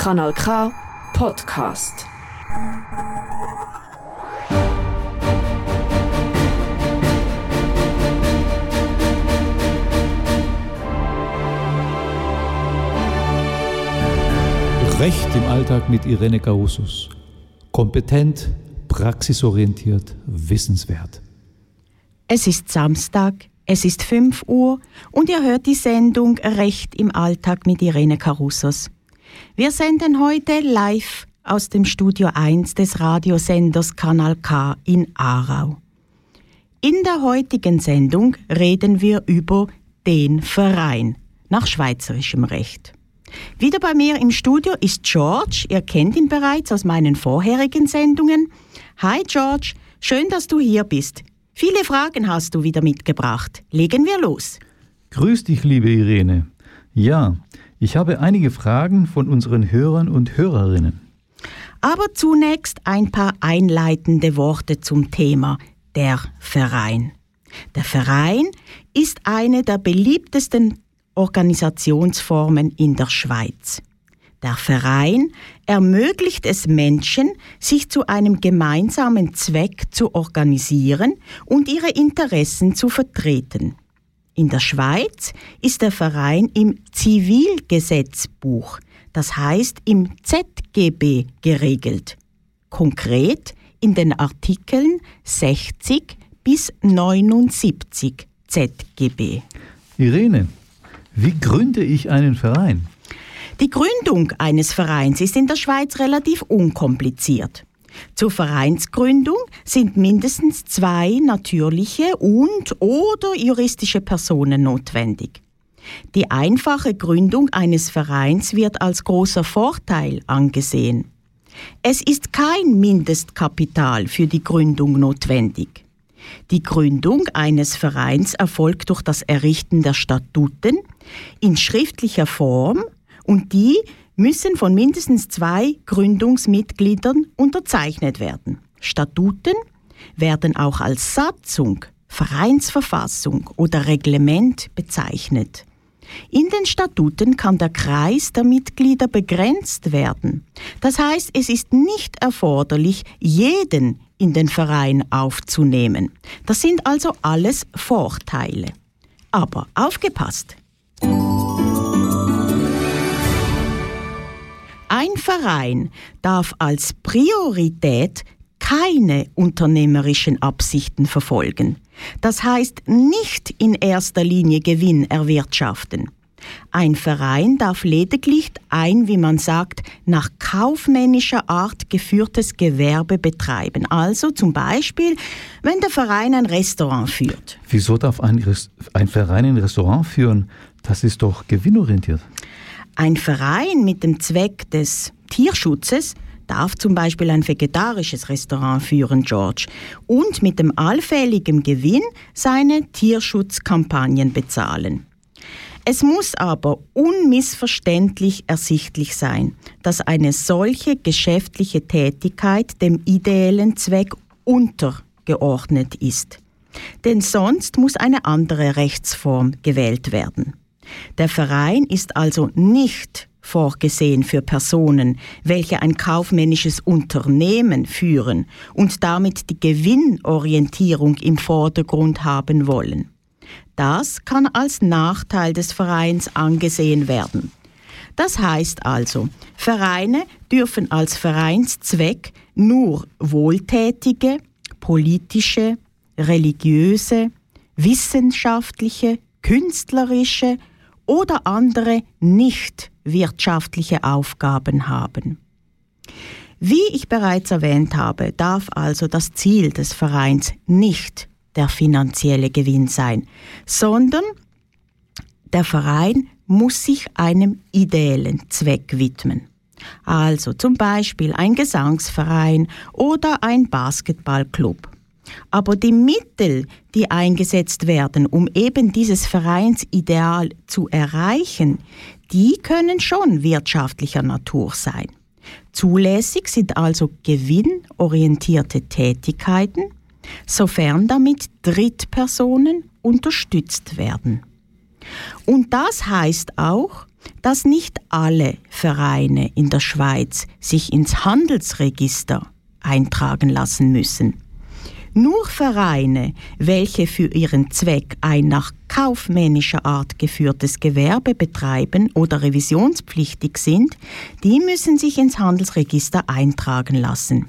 Kanal K Podcast. Recht im Alltag mit Irene Carusus. Kompetent, praxisorientiert, wissenswert. Es ist Samstag, es ist 5 Uhr und ihr hört die Sendung Recht im Alltag mit Irene Carusos. Wir senden heute live aus dem Studio 1 des Radiosenders Kanal K in Aarau. In der heutigen Sendung reden wir über den Verein nach schweizerischem Recht. Wieder bei mir im Studio ist George. Ihr kennt ihn bereits aus meinen vorherigen Sendungen. Hi George, schön, dass du hier bist. Viele Fragen hast du wieder mitgebracht. Legen wir los. Grüß dich, liebe Irene. Ja, ich habe einige Fragen von unseren Hörern und Hörerinnen. Aber zunächst ein paar einleitende Worte zum Thema der Verein. Der Verein ist eine der beliebtesten Organisationsformen in der Schweiz. Der Verein ermöglicht es Menschen, sich zu einem gemeinsamen Zweck zu organisieren und ihre Interessen zu vertreten. In der Schweiz ist der Verein im Zivilgesetzbuch, das heißt im ZGB geregelt. Konkret in den Artikeln 60 bis 79 ZGB. Irene, wie gründe ich einen Verein? Die Gründung eines Vereins ist in der Schweiz relativ unkompliziert. Zur Vereinsgründung sind mindestens zwei natürliche und oder juristische Personen notwendig. Die einfache Gründung eines Vereins wird als großer Vorteil angesehen. Es ist kein Mindestkapital für die Gründung notwendig. Die Gründung eines Vereins erfolgt durch das Errichten der Statuten in schriftlicher Form und die müssen von mindestens zwei Gründungsmitgliedern unterzeichnet werden. Statuten werden auch als Satzung, Vereinsverfassung oder Reglement bezeichnet. In den Statuten kann der Kreis der Mitglieder begrenzt werden. Das heißt, es ist nicht erforderlich, jeden in den Verein aufzunehmen. Das sind also alles Vorteile. Aber aufgepasst! Ein Verein darf als Priorität keine unternehmerischen Absichten verfolgen. Das heißt nicht in erster Linie Gewinn erwirtschaften. Ein Verein darf lediglich ein, wie man sagt, nach kaufmännischer Art geführtes Gewerbe betreiben. Also zum Beispiel, wenn der Verein ein Restaurant führt. Wieso darf ein, ein Verein ein Restaurant führen? Das ist doch gewinnorientiert. Ein Verein mit dem Zweck des Tierschutzes darf zum Beispiel ein vegetarisches Restaurant führen, George, und mit dem allfälligen Gewinn seine Tierschutzkampagnen bezahlen. Es muss aber unmissverständlich ersichtlich sein, dass eine solche geschäftliche Tätigkeit dem ideellen Zweck untergeordnet ist. Denn sonst muss eine andere Rechtsform gewählt werden. Der Verein ist also nicht vorgesehen für Personen, welche ein kaufmännisches Unternehmen führen und damit die Gewinnorientierung im Vordergrund haben wollen. Das kann als Nachteil des Vereins angesehen werden. Das heißt also, Vereine dürfen als Vereinszweck nur wohltätige, politische, religiöse, wissenschaftliche, künstlerische oder andere nicht wirtschaftliche Aufgaben haben. Wie ich bereits erwähnt habe, darf also das Ziel des Vereins nicht der finanzielle Gewinn sein, sondern der Verein muss sich einem ideellen Zweck widmen. Also zum Beispiel ein Gesangsverein oder ein Basketballclub. Aber die Mittel, die eingesetzt werden, um eben dieses Vereinsideal zu erreichen, die können schon wirtschaftlicher Natur sein. Zulässig sind also gewinnorientierte Tätigkeiten, sofern damit Drittpersonen unterstützt werden. Und das heißt auch, dass nicht alle Vereine in der Schweiz sich ins Handelsregister eintragen lassen müssen. Nur Vereine, welche für ihren Zweck ein nach kaufmännischer Art geführtes Gewerbe betreiben oder revisionspflichtig sind, die müssen sich ins Handelsregister eintragen lassen.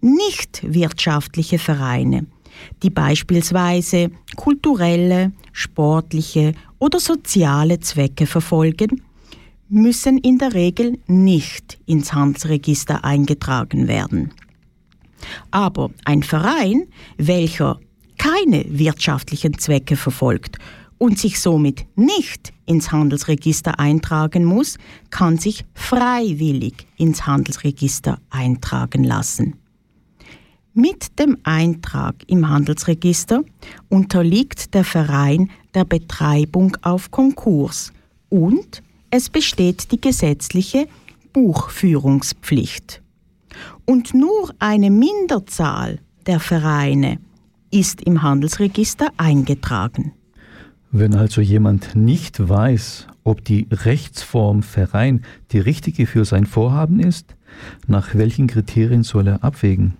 Nicht wirtschaftliche Vereine, die beispielsweise kulturelle, sportliche oder soziale Zwecke verfolgen, müssen in der Regel nicht ins Handelsregister eingetragen werden. Aber ein Verein, welcher keine wirtschaftlichen Zwecke verfolgt und sich somit nicht ins Handelsregister eintragen muss, kann sich freiwillig ins Handelsregister eintragen lassen. Mit dem Eintrag im Handelsregister unterliegt der Verein der Betreibung auf Konkurs und es besteht die gesetzliche Buchführungspflicht und nur eine Minderzahl der Vereine ist im Handelsregister eingetragen. Wenn also jemand nicht weiß, ob die Rechtsform Verein die richtige für sein Vorhaben ist, nach welchen Kriterien soll er abwägen?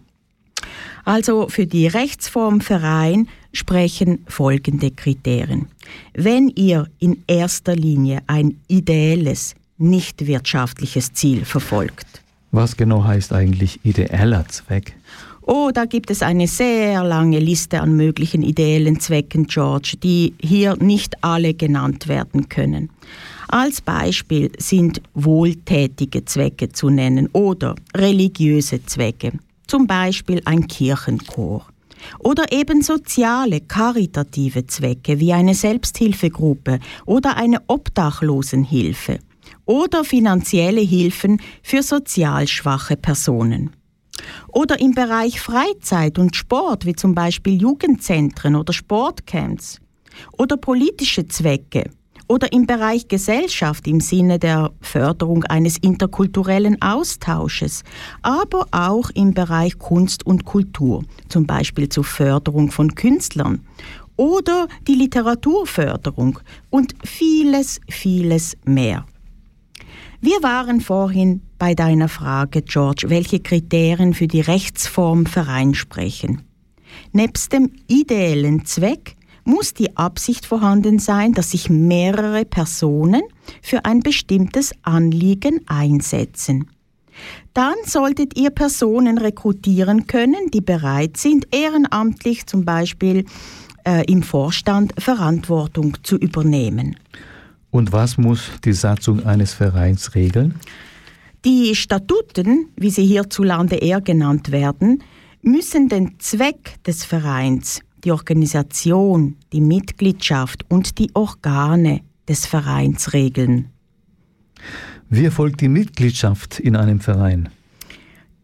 Also für die Rechtsform Verein sprechen folgende Kriterien. Wenn ihr in erster Linie ein ideelles, nicht wirtschaftliches Ziel verfolgt, was genau heißt eigentlich ideeller Zweck? Oh, da gibt es eine sehr lange Liste an möglichen ideellen Zwecken, George, die hier nicht alle genannt werden können. Als Beispiel sind wohltätige Zwecke zu nennen oder religiöse Zwecke, zum Beispiel ein Kirchenchor. Oder eben soziale, karitative Zwecke wie eine Selbsthilfegruppe oder eine Obdachlosenhilfe oder finanzielle Hilfen für sozial schwache Personen. Oder im Bereich Freizeit und Sport, wie zum Beispiel Jugendzentren oder Sportcamps. Oder politische Zwecke. Oder im Bereich Gesellschaft im Sinne der Förderung eines interkulturellen Austausches. Aber auch im Bereich Kunst und Kultur, zum Beispiel zur Förderung von Künstlern. Oder die Literaturförderung und vieles, vieles mehr. Wir waren vorhin bei deiner Frage, George, welche Kriterien für die Rechtsform Verein sprechen. Nebst dem ideellen Zweck muss die Absicht vorhanden sein, dass sich mehrere Personen für ein bestimmtes Anliegen einsetzen. Dann solltet ihr Personen rekrutieren können, die bereit sind, ehrenamtlich zum Beispiel äh, im Vorstand Verantwortung zu übernehmen. Und was muss die Satzung eines Vereins regeln? Die Statuten, wie sie hierzulande eher genannt werden, müssen den Zweck des Vereins, die Organisation, die Mitgliedschaft und die Organe des Vereins regeln. Wie erfolgt die Mitgliedschaft in einem Verein?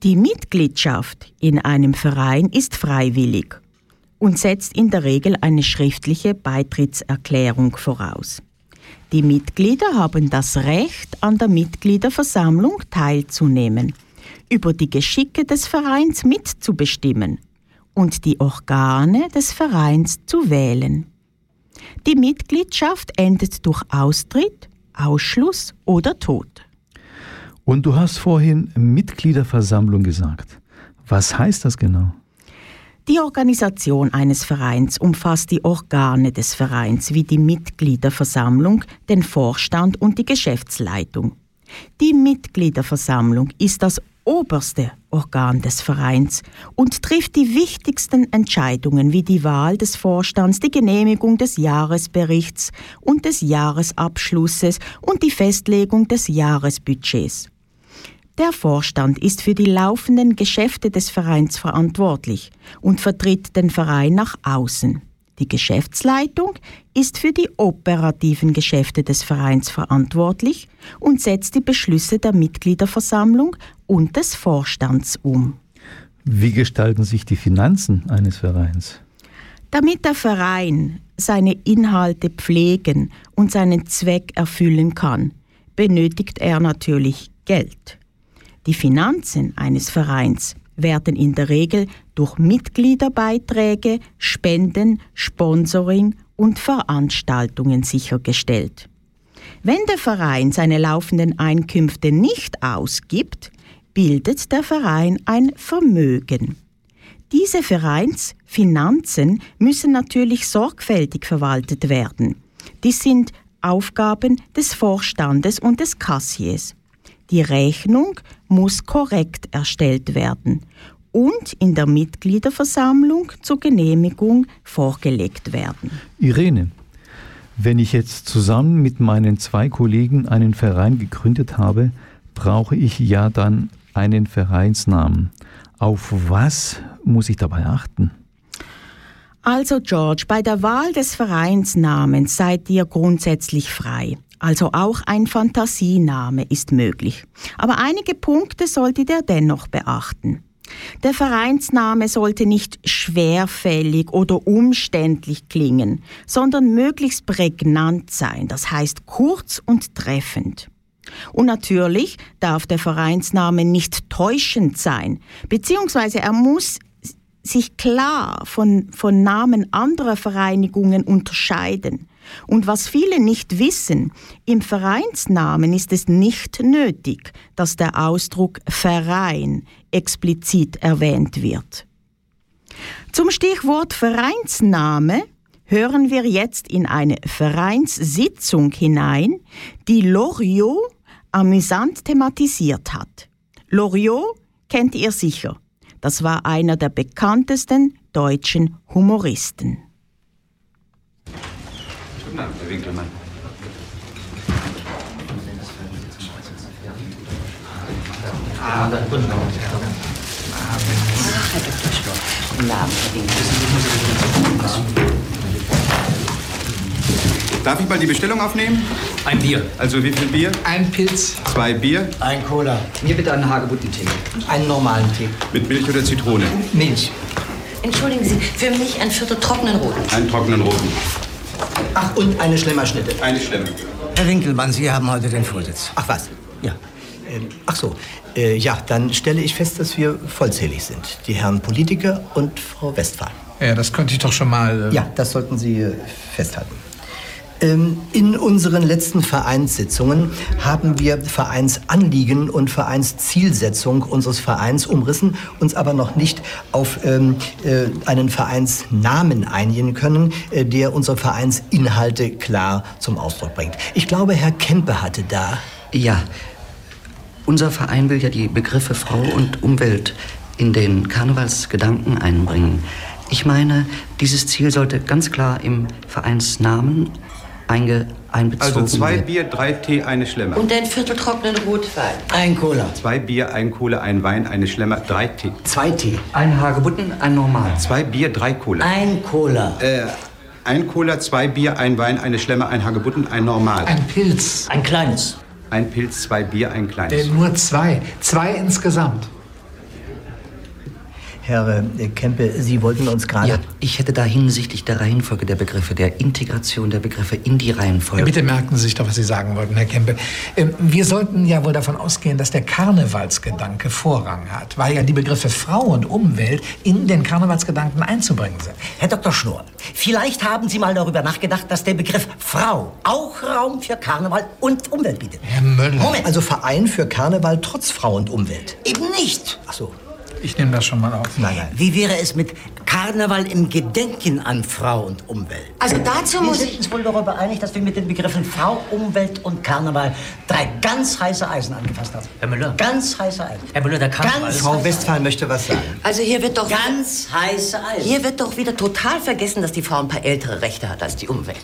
Die Mitgliedschaft in einem Verein ist freiwillig und setzt in der Regel eine schriftliche Beitrittserklärung voraus. Die Mitglieder haben das Recht, an der Mitgliederversammlung teilzunehmen, über die Geschicke des Vereins mitzubestimmen und die Organe des Vereins zu wählen. Die Mitgliedschaft endet durch Austritt, Ausschluss oder Tod. Und du hast vorhin Mitgliederversammlung gesagt. Was heißt das genau? Die Organisation eines Vereins umfasst die Organe des Vereins wie die Mitgliederversammlung, den Vorstand und die Geschäftsleitung. Die Mitgliederversammlung ist das oberste Organ des Vereins und trifft die wichtigsten Entscheidungen wie die Wahl des Vorstands, die Genehmigung des Jahresberichts und des Jahresabschlusses und die Festlegung des Jahresbudgets. Der Vorstand ist für die laufenden Geschäfte des Vereins verantwortlich und vertritt den Verein nach außen. Die Geschäftsleitung ist für die operativen Geschäfte des Vereins verantwortlich und setzt die Beschlüsse der Mitgliederversammlung und des Vorstands um. Wie gestalten sich die Finanzen eines Vereins? Damit der Verein seine Inhalte pflegen und seinen Zweck erfüllen kann, benötigt er natürlich Geld. Die Finanzen eines Vereins werden in der Regel durch Mitgliederbeiträge, Spenden, Sponsoring und Veranstaltungen sichergestellt. Wenn der Verein seine laufenden Einkünfte nicht ausgibt, bildet der Verein ein Vermögen. Diese Vereinsfinanzen müssen natürlich sorgfältig verwaltet werden. Dies sind Aufgaben des Vorstandes und des Kassiers. Die Rechnung muss korrekt erstellt werden und in der Mitgliederversammlung zur Genehmigung vorgelegt werden. Irene, wenn ich jetzt zusammen mit meinen zwei Kollegen einen Verein gegründet habe, brauche ich ja dann einen Vereinsnamen. Auf was muss ich dabei achten? Also George, bei der Wahl des Vereinsnamens seid ihr grundsätzlich frei. Also auch ein Fantasiename ist möglich. Aber einige Punkte solltet ihr dennoch beachten. Der Vereinsname sollte nicht schwerfällig oder umständlich klingen, sondern möglichst prägnant sein, das heißt kurz und treffend. Und natürlich darf der Vereinsname nicht täuschend sein, beziehungsweise er muss sich klar von, von Namen anderer Vereinigungen unterscheiden. Und was viele nicht wissen, im Vereinsnamen ist es nicht nötig, dass der Ausdruck Verein explizit erwähnt wird. Zum Stichwort Vereinsname hören wir jetzt in eine Vereinssitzung hinein, die Loriot amüsant thematisiert hat. Loriot kennt ihr sicher. Das war einer der bekanntesten deutschen Humoristen. Guten Abend, Herr Winkelmann. Ah, guten Abend. Herr Dr. Sturm. Guten Abend, Herr Winkelmann. Darf ich mal die Bestellung aufnehmen? Ein Bier. Also wie viel Bier? Ein Pilz. Zwei Bier Ein Cola. Mir bitte einen Hagebuttentee. Einen normalen Tee. mit Milch oder Zitrone? Milch. Entschuldigen Sie, für mich ein Viertel trockenen Roten. Einen trockenen roten. Ach, und eine Schlemmerschnitte. Eine Stemme. Herr Winkelmann, Sie haben heute den Vorsitz. Ach was? Ja. Ähm, ach so. Äh, ja, dann stelle ich fest, dass wir vollzählig sind. Die Herren Politiker und Frau Westphal. Ja, das könnte ich doch schon mal. Äh, Ja, das sollten Sie äh, festhalten. Ähm, in unseren letzten Vereinssitzungen haben wir Vereinsanliegen und Vereinszielsetzung unseres Vereins umrissen, uns aber noch nicht auf ähm, äh, einen Vereinsnamen einigen können, äh, der unsere Vereinsinhalte klar zum Ausdruck bringt. Ich glaube, Herr Kempe hatte da. Ja, unser Verein will ja die Begriffe Frau und Umwelt in den Karnevalsgedanken einbringen. Ich meine, dieses Ziel sollte ganz klar im Vereinsnamen einge einbezogen Also zwei werden. Bier, drei Tee, eine Schlemmer. Und ein Viertel trockenen Rotwein. Ein Cola. Zwei Bier, ein Cola, ein Wein, eine Schlemmer, drei Tee. Zwei Tee. Ein Hagebutten, ein Normal. Zwei Bier, drei Cola. Ein Cola. Äh, ein Cola, zwei Bier, ein Wein, eine Schlemmer, ein Hagebutten, ein Normal. Ein Pilz. Ein kleines. Ein Pilz, zwei Bier, ein Äh, kleines. nur zwei. Zwei insgesamt. Herr äh, Kempe, Sie wollten uns gerade. Ja, ich hätte da hinsichtlich der Reihenfolge der Begriffe, der Integration der Begriffe in die Reihenfolge. Ja, bitte merken Sie sich doch, was Sie sagen wollten, Herr Kempe. Ähm, wir sollten ja wohl davon ausgehen, dass der Karnevalsgedanke Vorrang hat, weil ja die Begriffe Frau und Umwelt in den Karnevalsgedanken einzubringen sind. Herr Dr. Schnurr, vielleicht haben Sie mal darüber nachgedacht, dass der Begriff Frau auch Raum für Karneval und Umwelt bietet. Herr Müller. Moment, Also Verein für Karneval trotz Frau und Umwelt. eben nicht. Ach so. Ich nehme das schon mal auf. Nein, nein. Wie wäre es mit Karneval im Gedenken an Frau und Umwelt? Also dazu Wir muss sind ich... uns wohl darüber einig, dass wir mit den Begriffen Frau, Umwelt und Karneval drei ganz heiße Eisen angefasst haben. Herr Müller. Ganz heiße Eisen. Herr Müller, der Karneval Ganz Frau Westphal möchte was sagen. Also hier wird doch... Ganz heiße Eisen. Hier wird doch wieder total vergessen, dass die Frau ein paar ältere Rechte hat als die Umwelt.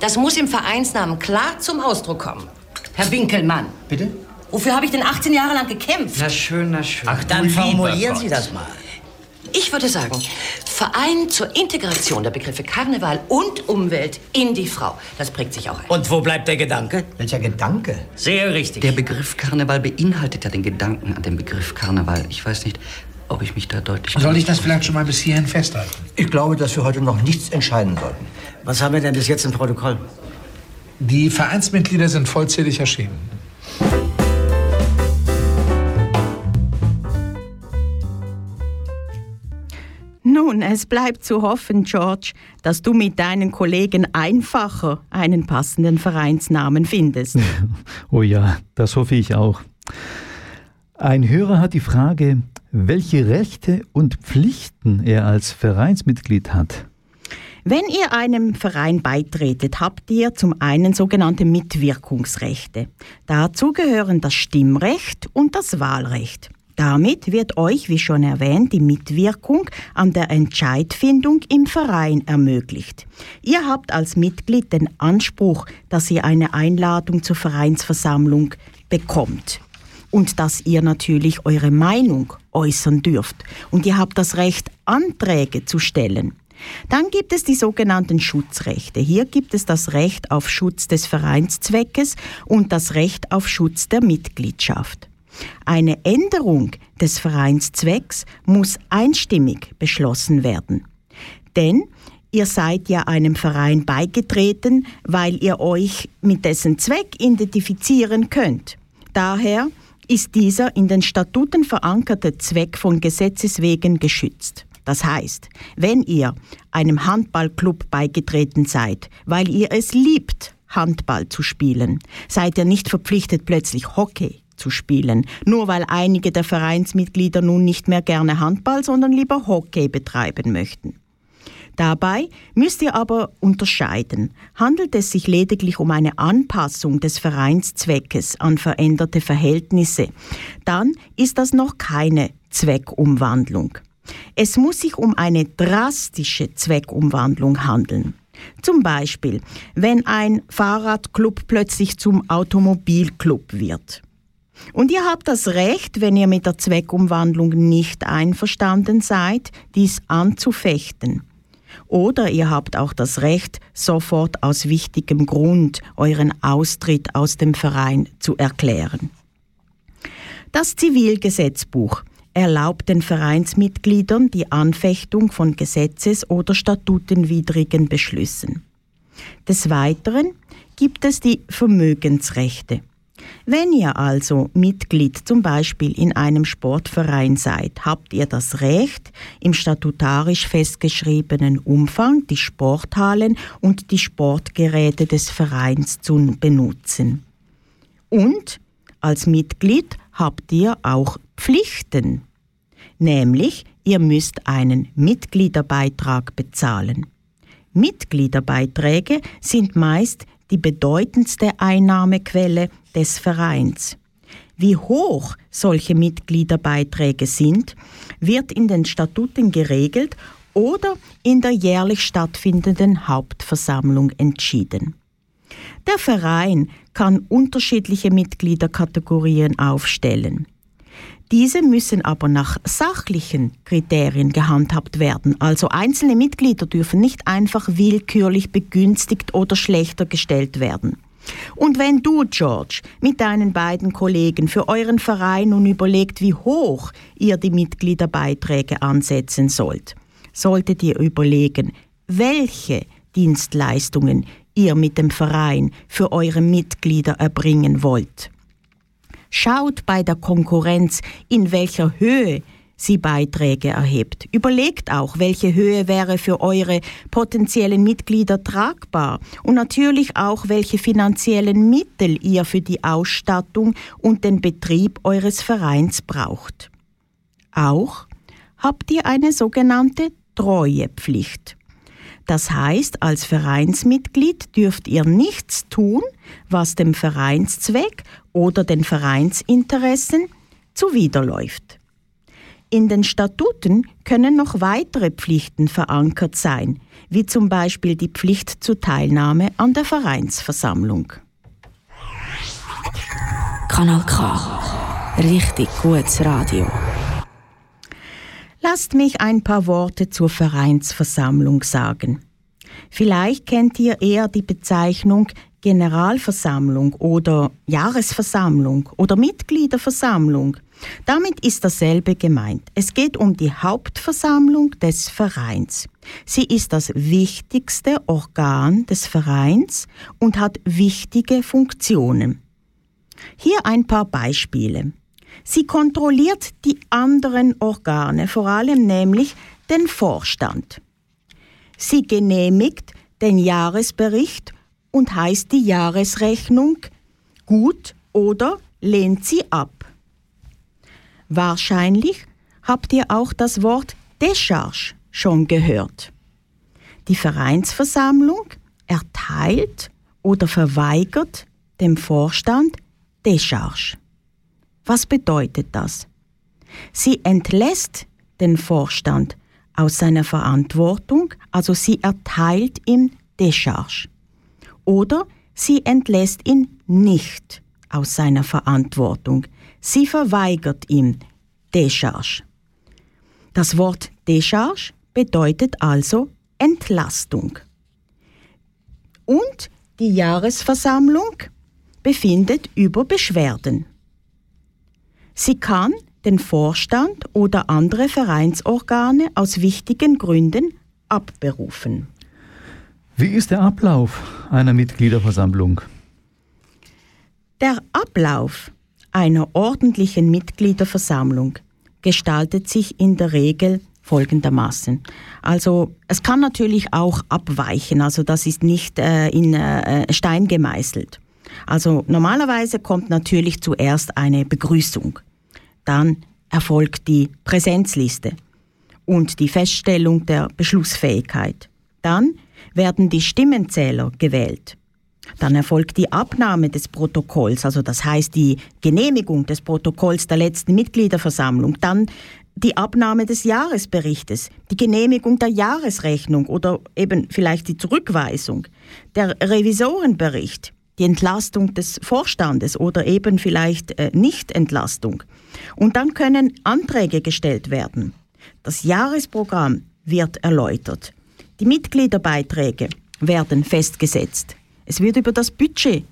Das muss im Vereinsnamen klar zum Ausdruck kommen. Herr Winkelmann. Bitte? Wofür habe ich denn 18 Jahre lang gekämpft? Na schön, na schön. Ach, dann formulieren. Sie das mal. Ich würde sagen, Verein zur Integration der Begriffe Karneval und Umwelt in die Frau. Das prägt sich auch ein. Und wo bleibt der Gedanke? Welcher Gedanke? Sehr richtig. Der Begriff Karneval beinhaltet ja den Gedanken an den Begriff Karneval. Ich weiß nicht, ob ich mich da deutlich... Soll ich das vielleicht schon mal bis hierhin festhalten? Ich glaube, dass wir heute noch nichts entscheiden sollten. Was haben wir denn bis jetzt im Protokoll? Die Vereinsmitglieder sind vollzählig erschienen. Nun, es bleibt zu hoffen, George, dass du mit deinen Kollegen einfacher einen passenden Vereinsnamen findest. oh ja, das hoffe ich auch. Ein Hörer hat die Frage, welche Rechte und Pflichten er als Vereinsmitglied hat. Wenn ihr einem Verein beitretet, habt ihr zum einen sogenannte Mitwirkungsrechte. Dazu gehören das Stimmrecht und das Wahlrecht. Damit wird euch, wie schon erwähnt, die Mitwirkung an der Entscheidfindung im Verein ermöglicht. Ihr habt als Mitglied den Anspruch, dass ihr eine Einladung zur Vereinsversammlung bekommt und dass ihr natürlich eure Meinung äußern dürft. Und ihr habt das Recht, Anträge zu stellen. Dann gibt es die sogenannten Schutzrechte. Hier gibt es das Recht auf Schutz des Vereinszweckes und das Recht auf Schutz der Mitgliedschaft. Eine Änderung des Vereinszwecks muss einstimmig beschlossen werden. Denn ihr seid ja einem Verein beigetreten, weil ihr euch mit dessen Zweck identifizieren könnt. Daher ist dieser in den Statuten verankerte Zweck von Gesetzes wegen geschützt. Das heißt, wenn ihr einem Handballclub beigetreten seid, weil ihr es liebt, Handball zu spielen, seid ihr nicht verpflichtet, plötzlich Hockey zu spielen, nur weil einige der Vereinsmitglieder nun nicht mehr gerne Handball, sondern lieber Hockey betreiben möchten. Dabei müsst ihr aber unterscheiden. Handelt es sich lediglich um eine Anpassung des Vereinszweckes an veränderte Verhältnisse, dann ist das noch keine Zweckumwandlung. Es muss sich um eine drastische Zweckumwandlung handeln. Zum Beispiel, wenn ein Fahrradclub plötzlich zum Automobilclub wird. Und ihr habt das Recht, wenn ihr mit der Zweckumwandlung nicht einverstanden seid, dies anzufechten. Oder ihr habt auch das Recht, sofort aus wichtigem Grund euren Austritt aus dem Verein zu erklären. Das Zivilgesetzbuch erlaubt den Vereinsmitgliedern die Anfechtung von Gesetzes- oder statutenwidrigen Beschlüssen. Des Weiteren gibt es die Vermögensrechte. Wenn ihr also Mitglied zum Beispiel in einem Sportverein seid, habt ihr das Recht, im statutarisch festgeschriebenen Umfang die Sporthallen und die Sportgeräte des Vereins zu benutzen. Und als Mitglied habt ihr auch Pflichten, nämlich ihr müsst einen Mitgliederbeitrag bezahlen. Mitgliederbeiträge sind meist die bedeutendste Einnahmequelle des Vereins. Wie hoch solche Mitgliederbeiträge sind, wird in den Statuten geregelt oder in der jährlich stattfindenden Hauptversammlung entschieden. Der Verein kann unterschiedliche Mitgliederkategorien aufstellen. Diese müssen aber nach sachlichen Kriterien gehandhabt werden. Also einzelne Mitglieder dürfen nicht einfach willkürlich begünstigt oder schlechter gestellt werden. Und wenn du, George, mit deinen beiden Kollegen für euren Verein nun überlegt, wie hoch ihr die Mitgliederbeiträge ansetzen sollt, solltet ihr überlegen, welche Dienstleistungen ihr mit dem Verein für eure Mitglieder erbringen wollt. Schaut bei der Konkurrenz, in welcher Höhe sie Beiträge erhebt. Überlegt auch, welche Höhe wäre für eure potenziellen Mitglieder tragbar und natürlich auch, welche finanziellen Mittel ihr für die Ausstattung und den Betrieb eures Vereins braucht. Auch habt ihr eine sogenannte Treuepflicht. Das heißt, als Vereinsmitglied dürft ihr nichts tun, was dem Vereinszweck oder den Vereinsinteressen zuwiderläuft. In den Statuten können noch weitere Pflichten verankert sein, wie zum Beispiel die Pflicht zur Teilnahme an der Vereinsversammlung. Kanal K. Richtig gutes Radio. Lasst mich ein paar Worte zur Vereinsversammlung sagen. Vielleicht kennt ihr eher die Bezeichnung Generalversammlung oder Jahresversammlung oder Mitgliederversammlung. Damit ist dasselbe gemeint. Es geht um die Hauptversammlung des Vereins. Sie ist das wichtigste Organ des Vereins und hat wichtige Funktionen. Hier ein paar Beispiele. Sie kontrolliert die anderen Organe, vor allem nämlich den Vorstand. Sie genehmigt den Jahresbericht und heißt die Jahresrechnung gut oder lehnt sie ab. Wahrscheinlich habt ihr auch das Wort Décharge schon gehört. Die Vereinsversammlung erteilt oder verweigert dem Vorstand Décharge. Was bedeutet das? Sie entlässt den Vorstand aus seiner Verantwortung, also sie erteilt ihm Décharge. Oder sie entlässt ihn nicht aus seiner Verantwortung. Sie verweigert ihm Décharge. Das Wort Décharge bedeutet also Entlastung. Und die Jahresversammlung befindet über Beschwerden. Sie kann den Vorstand oder andere Vereinsorgane aus wichtigen Gründen abberufen. Wie ist der Ablauf einer Mitgliederversammlung? Der Ablauf einer ordentlichen Mitgliederversammlung gestaltet sich in der Regel folgendermaßen. Also es kann natürlich auch abweichen, also das ist nicht äh, in äh, Stein gemeißelt. Also normalerweise kommt natürlich zuerst eine Begrüßung. Dann erfolgt die Präsenzliste und die Feststellung der Beschlussfähigkeit. Dann werden die Stimmenzähler gewählt. Dann erfolgt die Abnahme des Protokolls, also das heißt die Genehmigung des Protokolls der letzten Mitgliederversammlung. Dann die Abnahme des Jahresberichtes, die Genehmigung der Jahresrechnung oder eben vielleicht die Zurückweisung, der Revisorenbericht, die Entlastung des Vorstandes oder eben vielleicht äh, Nichtentlastung. Und dann können Anträge gestellt werden. Das Jahresprogramm wird erläutert. Die Mitgliederbeiträge werden festgesetzt. Es wird über das Budget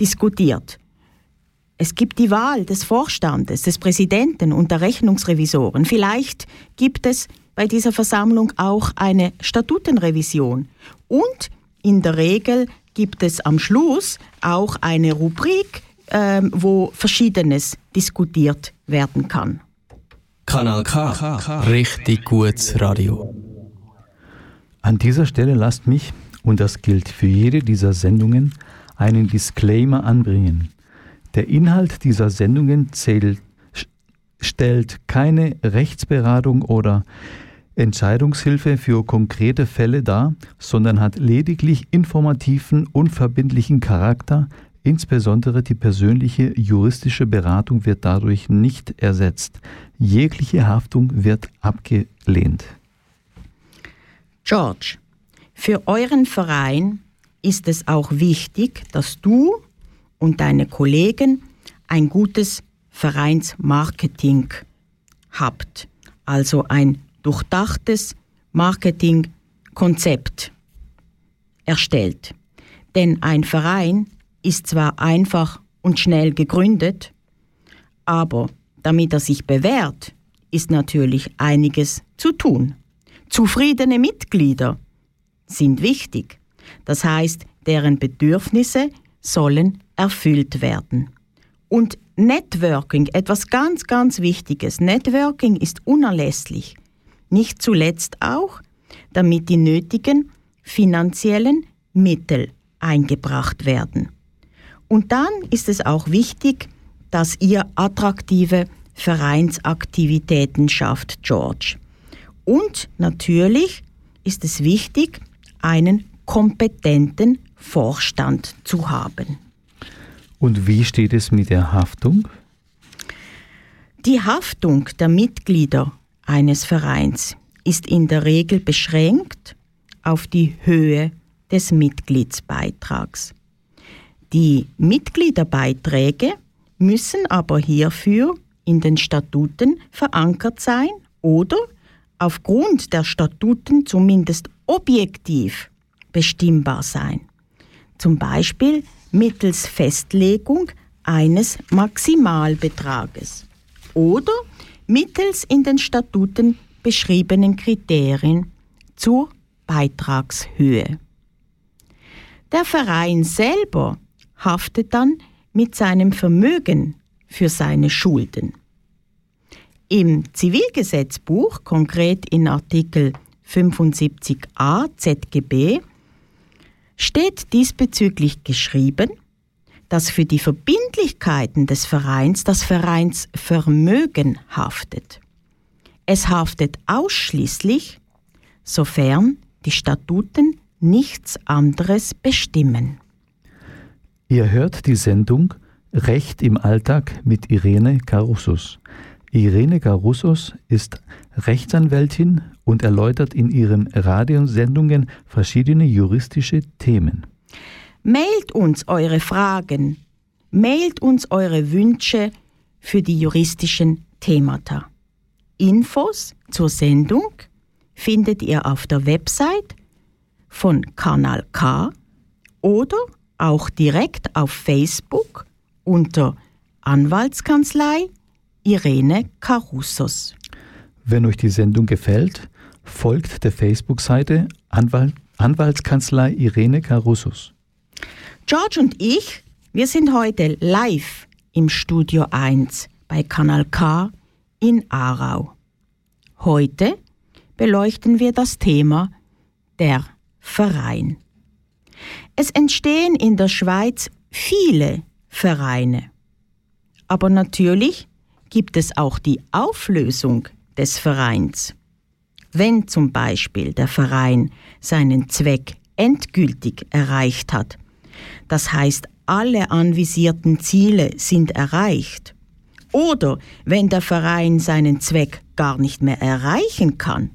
diskutiert. Es gibt die Wahl des Vorstandes, des Präsidenten und der Rechnungsrevisoren. Vielleicht gibt es bei dieser Versammlung auch eine Statutenrevision. Und in der Regel gibt es am Schluss auch eine Rubrik, ähm, wo Verschiedenes diskutiert werden kann. Kanal K. Richtig gutes Radio. An dieser Stelle lasst mich, und das gilt für jede dieser Sendungen, einen Disclaimer anbringen. Der Inhalt dieser Sendungen zählt, stellt keine Rechtsberatung oder Entscheidungshilfe für konkrete Fälle dar, sondern hat lediglich informativen, unverbindlichen Charakter. Insbesondere die persönliche juristische Beratung wird dadurch nicht ersetzt. Jegliche Haftung wird abgelehnt. George, für euren Verein ist es auch wichtig, dass du und deine Kollegen ein gutes Vereinsmarketing habt, also ein durchdachtes Marketingkonzept erstellt. Denn ein Verein ist zwar einfach und schnell gegründet, aber damit er sich bewährt, ist natürlich einiges zu tun. Zufriedene Mitglieder sind wichtig. Das heißt, deren Bedürfnisse sollen erfüllt werden. Und Networking, etwas ganz, ganz Wichtiges. Networking ist unerlässlich. Nicht zuletzt auch, damit die nötigen finanziellen Mittel eingebracht werden. Und dann ist es auch wichtig, dass ihr attraktive Vereinsaktivitäten schafft, George. Und natürlich ist es wichtig, einen kompetenten Vorstand zu haben. Und wie steht es mit der Haftung? Die Haftung der Mitglieder eines Vereins ist in der Regel beschränkt auf die Höhe des Mitgliedsbeitrags. Die Mitgliederbeiträge müssen aber hierfür in den Statuten verankert sein oder aufgrund der Statuten zumindest objektiv bestimmbar sein. Zum Beispiel mittels Festlegung eines Maximalbetrages oder mittels in den Statuten beschriebenen Kriterien zur Beitragshöhe. Der Verein selber haftet dann mit seinem Vermögen für seine Schulden. Im Zivilgesetzbuch, konkret in Artikel 75a ZGB, steht diesbezüglich geschrieben, dass für die Verbindlichkeiten des Vereins das Vereinsvermögen haftet. Es haftet ausschließlich, sofern die Statuten nichts anderes bestimmen. Ihr hört die Sendung Recht im Alltag mit Irene Carussos. Irene Carussos ist Rechtsanwältin und erläutert in ihren Radiosendungen verschiedene juristische Themen. Mailt uns eure Fragen, mailt uns eure Wünsche für die juristischen Themata. Infos zur Sendung findet ihr auf der Website von Kanal K oder auch direkt auf Facebook unter Anwaltskanzlei Irene Carussos. Wenn euch die Sendung gefällt, folgt der Facebook-Seite Anwalt, Anwaltskanzlei Irene Carussos. George und ich, wir sind heute live im Studio 1 bei Kanal K in Aarau. Heute beleuchten wir das Thema der Verein. Es entstehen in der Schweiz viele Vereine. Aber natürlich gibt es auch die Auflösung des Vereins. Wenn zum Beispiel der Verein seinen Zweck endgültig erreicht hat, das heißt alle anvisierten Ziele sind erreicht, oder wenn der Verein seinen Zweck gar nicht mehr erreichen kann,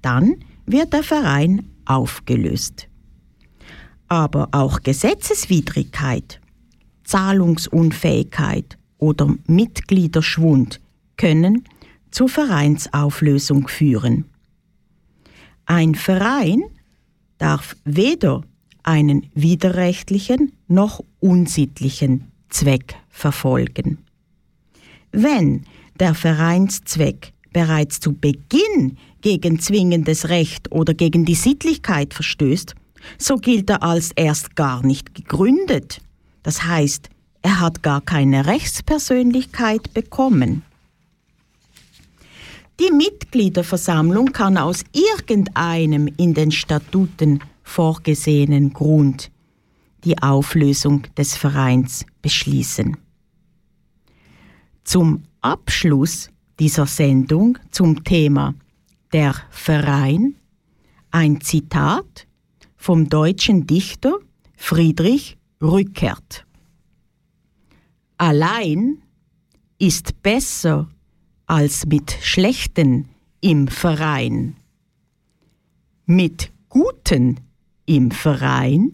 dann wird der Verein aufgelöst. Aber auch Gesetzeswidrigkeit, Zahlungsunfähigkeit oder Mitgliederschwund können zur Vereinsauflösung führen. Ein Verein darf weder einen widerrechtlichen noch unsittlichen Zweck verfolgen. Wenn der Vereinszweck bereits zu Beginn gegen zwingendes Recht oder gegen die Sittlichkeit verstößt, so gilt er als erst gar nicht gegründet. Das heißt, er hat gar keine Rechtspersönlichkeit bekommen. Die Mitgliederversammlung kann aus irgendeinem in den Statuten vorgesehenen Grund die Auflösung des Vereins beschließen. Zum Abschluss dieser Sendung zum Thema Der Verein ein Zitat vom deutschen Dichter Friedrich Rückert. Allein ist besser als mit Schlechten im Verein. Mit Guten im Verein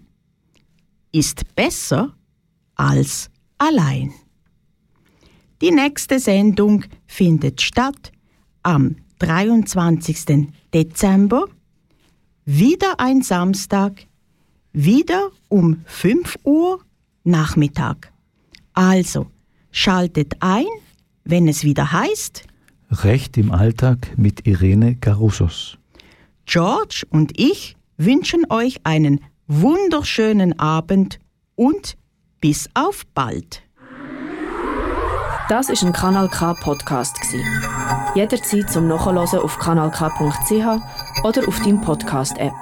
ist besser als allein. Die nächste Sendung findet statt am 23. Dezember, wieder ein Samstag, wieder um 5 Uhr Nachmittag. Also schaltet ein, wenn es wieder heißt Recht im Alltag mit Irene Garussos. George und ich wünschen euch einen wunderschönen Abend und bis auf bald. Das ist ein Kanal K Podcast Jederzeit zum Nachhören auf kanalk.ch oder auf deinem Podcast App.